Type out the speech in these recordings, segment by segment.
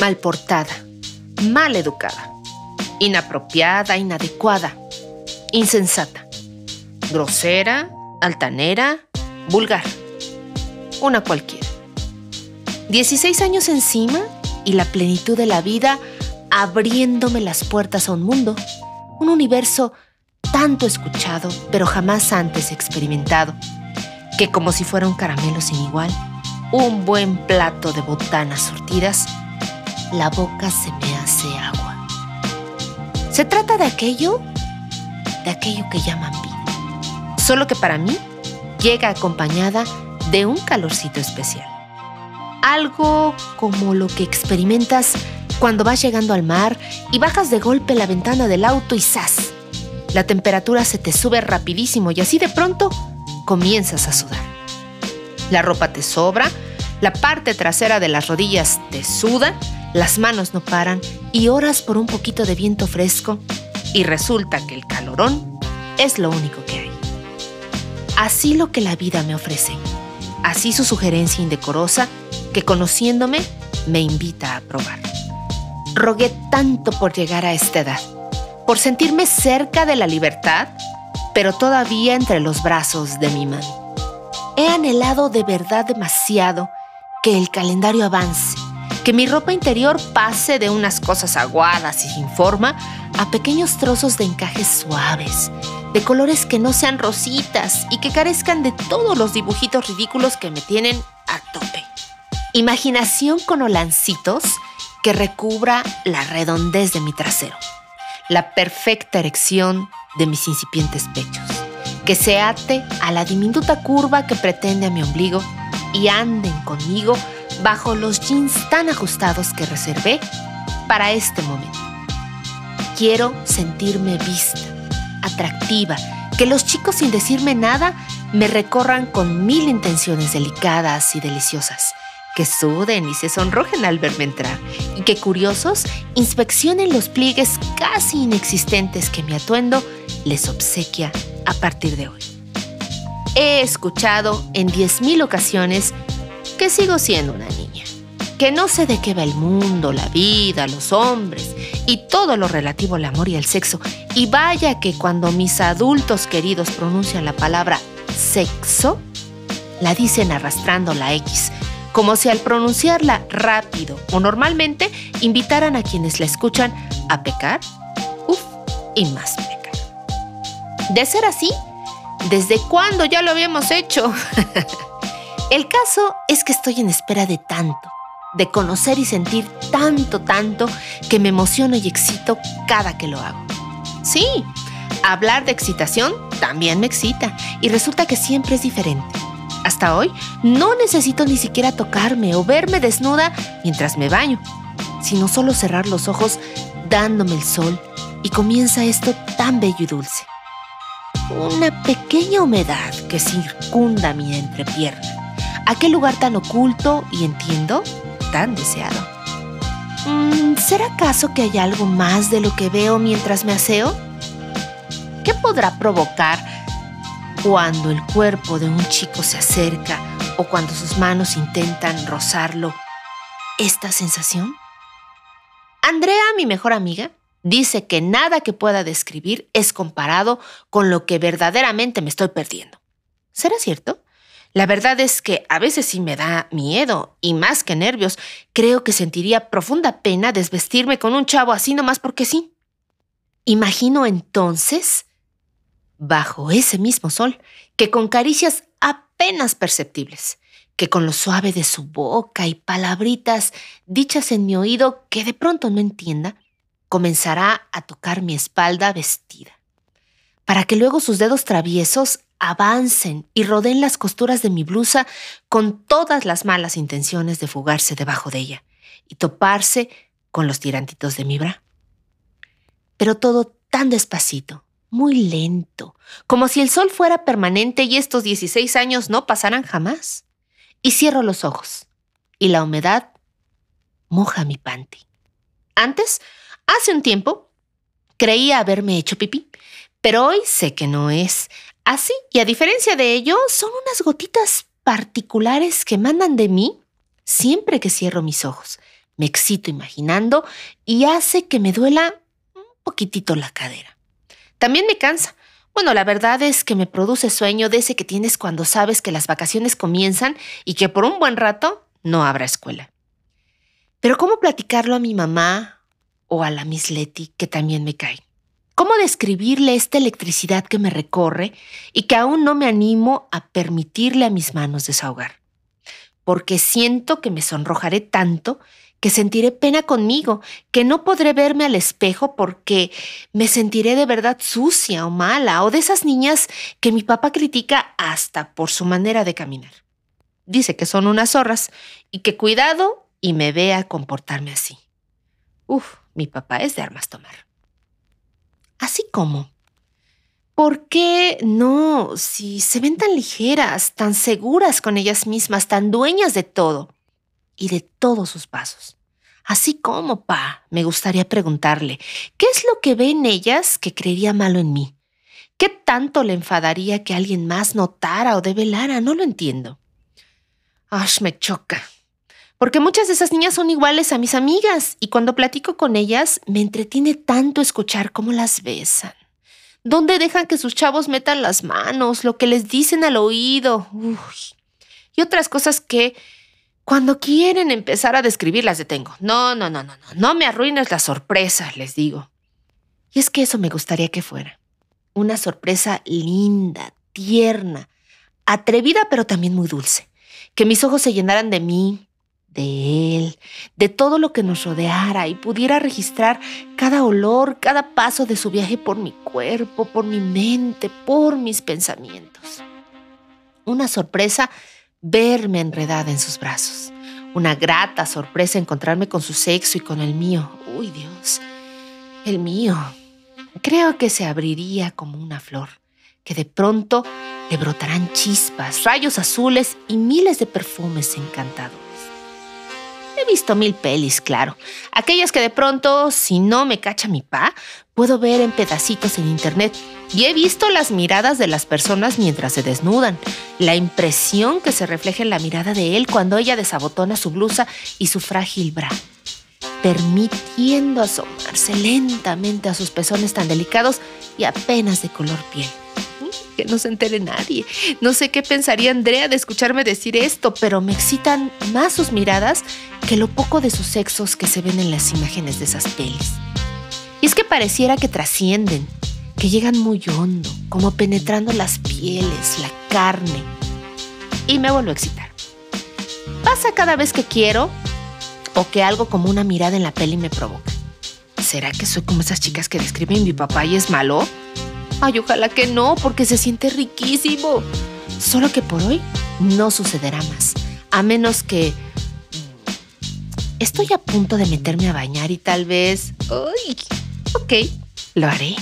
mal portada, mal educada, inapropiada, inadecuada, insensata, grosera, altanera, vulgar, una cualquiera. 16 años encima y la plenitud de la vida abriéndome las puertas a un mundo, un universo tanto escuchado pero jamás antes experimentado, que como si fuera un caramelo sin igual, un buen plato de botanas surtidas, la boca se me hace agua. Se trata de aquello, de aquello que llaman vida, solo que para mí llega acompañada de un calorcito especial. Algo como lo que experimentas cuando vas llegando al mar y bajas de golpe la ventana del auto y ¡zas! La temperatura se te sube rapidísimo y así de pronto comienzas a sudar. La ropa te sobra, la parte trasera de las rodillas te suda, las manos no paran y oras por un poquito de viento fresco y resulta que el calorón es lo único que hay. Así lo que la vida me ofrece, así su sugerencia indecorosa que conociéndome me invita a probar. Rogué tanto por llegar a esta edad, por sentirme cerca de la libertad, pero todavía entre los brazos de mi mano. He anhelado de verdad demasiado que el calendario avance, que mi ropa interior pase de unas cosas aguadas y sin forma a pequeños trozos de encajes suaves, de colores que no sean rositas y que carezcan de todos los dibujitos ridículos que me tienen a tope. Imaginación con olancitos que recubra la redondez de mi trasero, la perfecta erección de mis incipientes pechos, que se ate a la diminuta curva que pretende a mi ombligo y anden conmigo bajo los jeans tan ajustados que reservé para este momento. Quiero sentirme vista, atractiva, que los chicos sin decirme nada me recorran con mil intenciones delicadas y deliciosas que suden y se sonrojen al verme entrar y que curiosos inspeccionen los pliegues casi inexistentes que mi atuendo les obsequia a partir de hoy. He escuchado en 10.000 ocasiones que sigo siendo una niña, que no sé de qué va el mundo, la vida, los hombres y todo lo relativo al amor y al sexo. Y vaya que cuando mis adultos queridos pronuncian la palabra sexo, la dicen arrastrando la X como si al pronunciarla rápido o normalmente invitaran a quienes la escuchan a pecar, uff, y más pecar. De ser así, ¿desde cuándo ya lo habíamos hecho? El caso es que estoy en espera de tanto, de conocer y sentir tanto, tanto, que me emociono y excito cada que lo hago. Sí, hablar de excitación también me excita y resulta que siempre es diferente hasta hoy, no necesito ni siquiera tocarme o verme desnuda mientras me baño, sino solo cerrar los ojos dándome el sol y comienza esto tan bello y dulce. Una pequeña humedad que circunda mi entrepierna, aquel lugar tan oculto y entiendo, tan deseado. Mm, ¿Será acaso que hay algo más de lo que veo mientras me aseo? ¿Qué podrá provocar cuando el cuerpo de un chico se acerca o cuando sus manos intentan rozarlo, esta sensación? Andrea, mi mejor amiga, dice que nada que pueda describir es comparado con lo que verdaderamente me estoy perdiendo. ¿Será cierto? La verdad es que a veces sí me da miedo y más que nervios, creo que sentiría profunda pena desvestirme con un chavo así nomás porque sí. Imagino entonces bajo ese mismo sol, que con caricias apenas perceptibles, que con lo suave de su boca y palabritas dichas en mi oído que de pronto no entienda, comenzará a tocar mi espalda vestida, para que luego sus dedos traviesos avancen y rodeen las costuras de mi blusa con todas las malas intenciones de fugarse debajo de ella y toparse con los tirantitos de mi bra. Pero todo tan despacito, muy lento, como si el sol fuera permanente y estos 16 años no pasaran jamás. Y cierro los ojos, y la humedad moja mi panty. Antes, hace un tiempo, creía haberme hecho pipí, pero hoy sé que no es así, y a diferencia de ello, son unas gotitas particulares que mandan de mí siempre que cierro mis ojos, Me excito imaginando y hace que me duela un poquitito la cadera. También me cansa. Bueno, la verdad es que me produce sueño de ese que tienes cuando sabes que las vacaciones comienzan y que por un buen rato no habrá escuela. Pero ¿cómo platicarlo a mi mamá o a la Miss Letty que también me cae? ¿Cómo describirle esta electricidad que me recorre y que aún no me animo a permitirle a mis manos desahogar? Porque siento que me sonrojaré tanto que sentiré pena conmigo, que no podré verme al espejo porque me sentiré de verdad sucia o mala, o de esas niñas que mi papá critica hasta por su manera de caminar. Dice que son unas zorras y que cuidado y me vea comportarme así. Uf, mi papá es de armas tomar. Así como. ¿Por qué no? Si se ven tan ligeras, tan seguras con ellas mismas, tan dueñas de todo y de todos sus pasos. Así como, pa, me gustaría preguntarle, ¿qué es lo que ve en ellas que creería malo en mí? ¿Qué tanto le enfadaría que alguien más notara o develara? No lo entiendo. Ash, me choca. Porque muchas de esas niñas son iguales a mis amigas y cuando platico con ellas me entretiene tanto escuchar cómo las besan. ¿Dónde dejan que sus chavos metan las manos? Lo que les dicen al oído. Y otras cosas que cuando quieren empezar a describir las detengo. No, no, no, no, no, no me arruines la sorpresa, les digo. Y es que eso me gustaría que fuera. Una sorpresa linda, tierna, atrevida, pero también muy dulce. Que mis ojos se llenaran de mí, de él, de todo lo que nos rodeara y pudiera registrar cada olor, cada paso de su viaje por mi cuerpo, por mi mente, por mis pensamientos. Una sorpresa verme enredada en sus brazos. Una grata sorpresa encontrarme con su sexo y con el mío. Uy, Dios, el mío. Creo que se abriría como una flor, que de pronto le brotarán chispas, rayos azules y miles de perfumes encantadores. He visto mil pelis, claro. Aquellas que de pronto, si no me cacha mi pa, puedo ver en pedacitos en internet. Y he visto las miradas de las personas mientras se desnudan. La impresión que se refleja en la mirada de él cuando ella desabotona su blusa y su frágil bra. Permitiendo asomarse lentamente a sus pezones tan delicados y apenas de color piel que no se entere nadie. No sé qué pensaría Andrea de escucharme decir esto, pero me excitan más sus miradas que lo poco de sus sexos que se ven en las imágenes de esas pelis. Y es que pareciera que trascienden, que llegan muy hondo, como penetrando las pieles, la carne. Y me vuelvo a excitar. Pasa cada vez que quiero o que algo como una mirada en la peli me provoca. ¿Será que soy como esas chicas que describen mi papá y es malo? Ay, ojalá que no, porque se siente riquísimo. Solo que por hoy no sucederá más. A menos que... Estoy a punto de meterme a bañar y tal vez... Ay, ok, lo haré.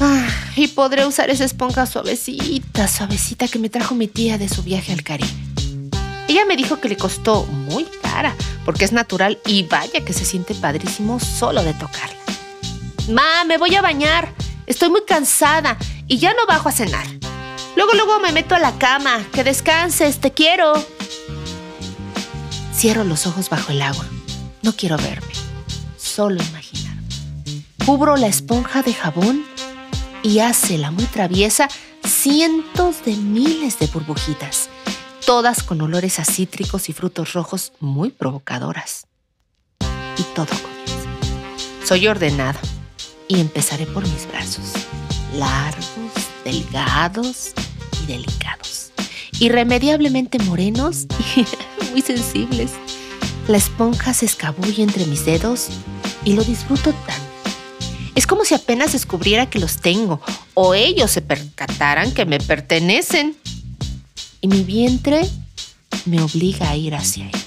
Ah, y podré usar esa esponja suavecita, suavecita que me trajo mi tía de su viaje al Caribe. Ella me dijo que le costó muy cara, porque es natural y vaya que se siente padrísimo solo de tocarla. Ma, me voy a bañar. Estoy muy cansada y ya no bajo a cenar. Luego, luego me meto a la cama. Que descanses, te quiero. Cierro los ojos bajo el agua. No quiero verme, solo imaginarme. Cubro la esponja de jabón y hace la muy traviesa cientos de miles de burbujitas, todas con olores a cítricos y frutos rojos muy provocadoras. Y todo comienza. Soy ordenada y empezaré por mis brazos, largos, delgados y delicados, irremediablemente morenos y muy sensibles. La esponja se escabulle entre mis dedos y lo disfruto tanto. Es como si apenas descubriera que los tengo o ellos se percataran que me pertenecen. Y mi vientre me obliga a ir hacia él.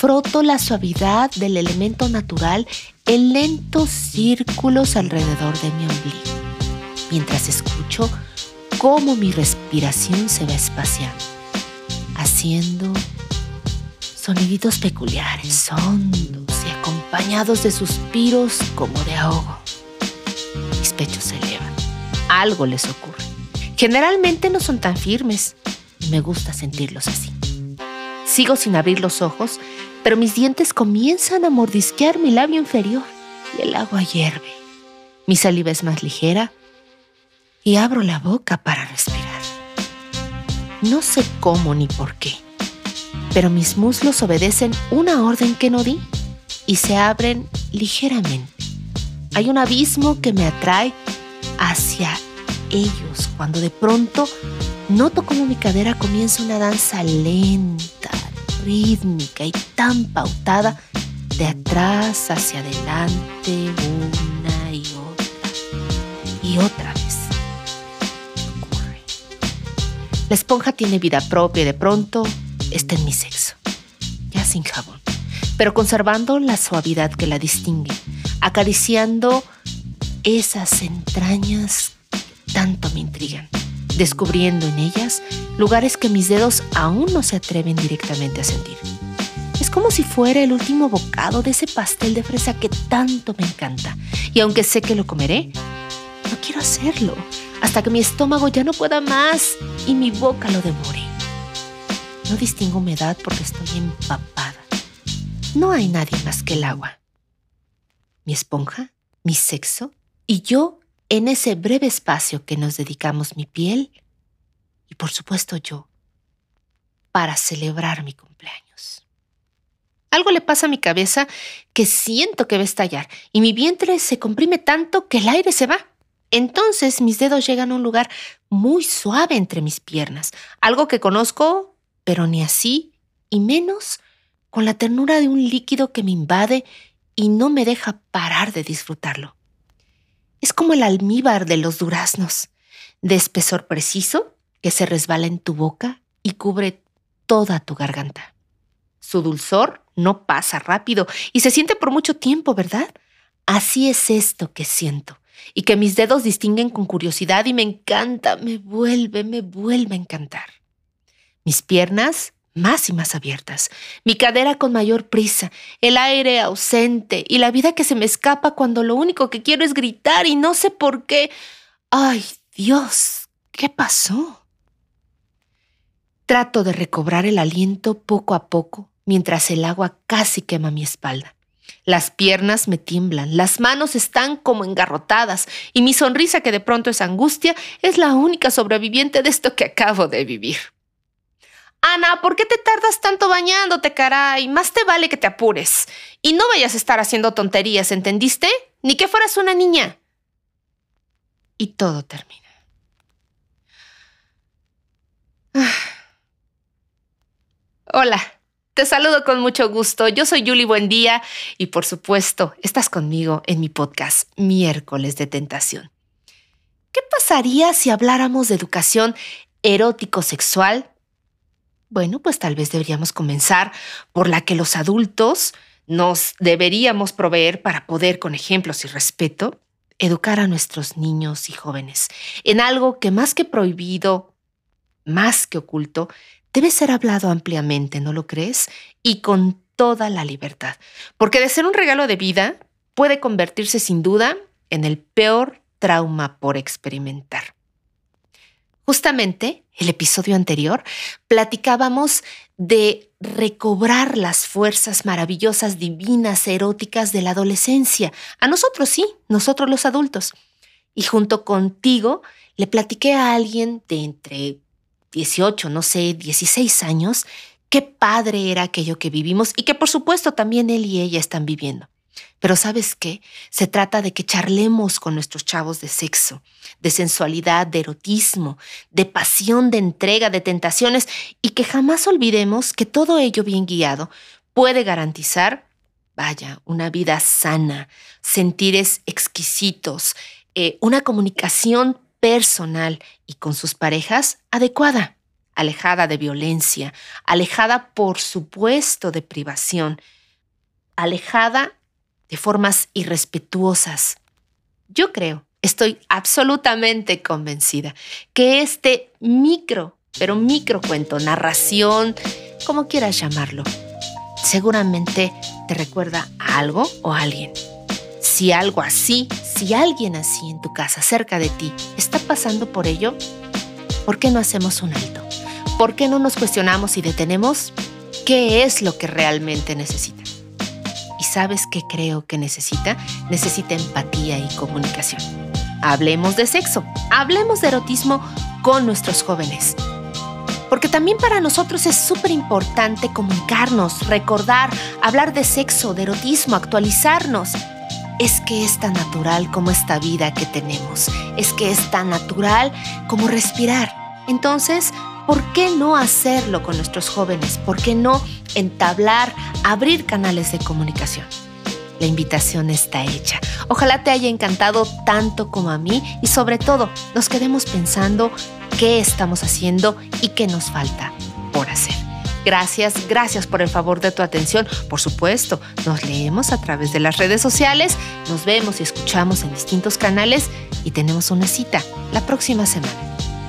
Froto la suavidad del elemento natural en lentos círculos alrededor de mi ombligo, mientras escucho cómo mi respiración se va espaciando, haciendo soniditos peculiares, hondos y acompañados de suspiros como de ahogo. Mis pechos se elevan. Algo les ocurre. Generalmente no son tan firmes. Me gusta sentirlos así. Sigo sin abrir los ojos, pero mis dientes comienzan a mordisquear mi labio inferior y el agua hierve. Mi saliva es más ligera y abro la boca para respirar. No sé cómo ni por qué, pero mis muslos obedecen una orden que no di y se abren ligeramente. Hay un abismo que me atrae hacia ellos cuando de pronto noto como mi cadera comienza una danza lenta, rítmica y tan pautada de atrás hacia adelante una y otra y otra vez. La esponja tiene vida propia y de pronto está en mi sexo, ya sin jabón, pero conservando la suavidad que la distingue, acariciando esas entrañas que tanto me intrigan, descubriendo en ellas lugares que mis dedos aún no se atreven directamente a sentir. Es como si fuera el último bocado de ese pastel de fresa que tanto me encanta. Y aunque sé que lo comeré, no quiero hacerlo hasta que mi estómago ya no pueda más y mi boca lo devore. No distingo humedad porque estoy empapada. No hay nadie más que el agua. Mi esponja, mi sexo y yo en ese breve espacio que nos dedicamos mi piel y por supuesto yo para celebrar mi cumpleaños. Algo le pasa a mi cabeza que siento que va a estallar y mi vientre se comprime tanto que el aire se va. Entonces mis dedos llegan a un lugar muy suave entre mis piernas, algo que conozco, pero ni así, y menos con la ternura de un líquido que me invade y no me deja parar de disfrutarlo. Es como el almíbar de los duraznos, de espesor preciso que se resbala en tu boca y cubre toda tu garganta. Su dulzor no pasa rápido y se siente por mucho tiempo, ¿verdad? Así es esto que siento y que mis dedos distinguen con curiosidad y me encanta, me vuelve, me vuelve a encantar. Mis piernas más y más abiertas, mi cadera con mayor prisa, el aire ausente y la vida que se me escapa cuando lo único que quiero es gritar y no sé por qué. ¡Ay, Dios! ¿Qué pasó? Trato de recobrar el aliento poco a poco mientras el agua casi quema mi espalda. Las piernas me tiemblan, las manos están como engarrotadas y mi sonrisa, que de pronto es angustia, es la única sobreviviente de esto que acabo de vivir. Ana, ¿por qué te tardas tanto bañándote, caray? Más te vale que te apures. Y no vayas a estar haciendo tonterías, ¿entendiste? Ni que fueras una niña. Y todo termina. Ah. Hola. Te saludo con mucho gusto. Yo soy Julie Buendía y por supuesto estás conmigo en mi podcast Miércoles de Tentación. ¿Qué pasaría si habláramos de educación erótico-sexual? Bueno, pues tal vez deberíamos comenzar por la que los adultos nos deberíamos proveer para poder, con ejemplos y respeto, educar a nuestros niños y jóvenes en algo que más que prohibido, más que oculto, debe ser hablado ampliamente, ¿no lo crees? Y con toda la libertad. Porque de ser un regalo de vida, puede convertirse sin duda en el peor trauma por experimentar. Justamente, el episodio anterior, platicábamos de recobrar las fuerzas maravillosas, divinas, eróticas de la adolescencia. A nosotros sí, nosotros los adultos. Y junto contigo le platiqué a alguien de entre 18, no sé, 16 años, qué padre era aquello que vivimos y que por supuesto también él y ella están viviendo. Pero sabes qué? Se trata de que charlemos con nuestros chavos de sexo, de sensualidad, de erotismo, de pasión, de entrega, de tentaciones y que jamás olvidemos que todo ello bien guiado puede garantizar, vaya, una vida sana, sentires exquisitos, eh, una comunicación personal y con sus parejas adecuada, alejada de violencia, alejada por supuesto de privación, alejada de formas irrespetuosas. Yo creo, estoy absolutamente convencida que este micro, pero micro cuento, narración, como quieras llamarlo, seguramente te recuerda a algo o a alguien. Si algo así, si alguien así en tu casa, cerca de ti, está pasando por ello, ¿por qué no hacemos un alto? ¿Por qué no nos cuestionamos y detenemos qué es lo que realmente necesita. ¿Y sabes qué creo que necesita? Necesita empatía y comunicación. Hablemos de sexo, hablemos de erotismo con nuestros jóvenes. Porque también para nosotros es súper importante comunicarnos, recordar, hablar de sexo, de erotismo, actualizarnos. Es que es tan natural como esta vida que tenemos. Es que es tan natural como respirar. Entonces, ¿por qué no hacerlo con nuestros jóvenes? ¿Por qué no entablar, abrir canales de comunicación? La invitación está hecha. Ojalá te haya encantado tanto como a mí y sobre todo nos quedemos pensando qué estamos haciendo y qué nos falta por hacer. Gracias, gracias por el favor de tu atención. Por supuesto, nos leemos a través de las redes sociales, nos vemos y escuchamos en distintos canales y tenemos una cita la próxima semana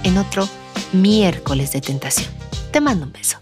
en otro miércoles de tentación. Te mando un beso.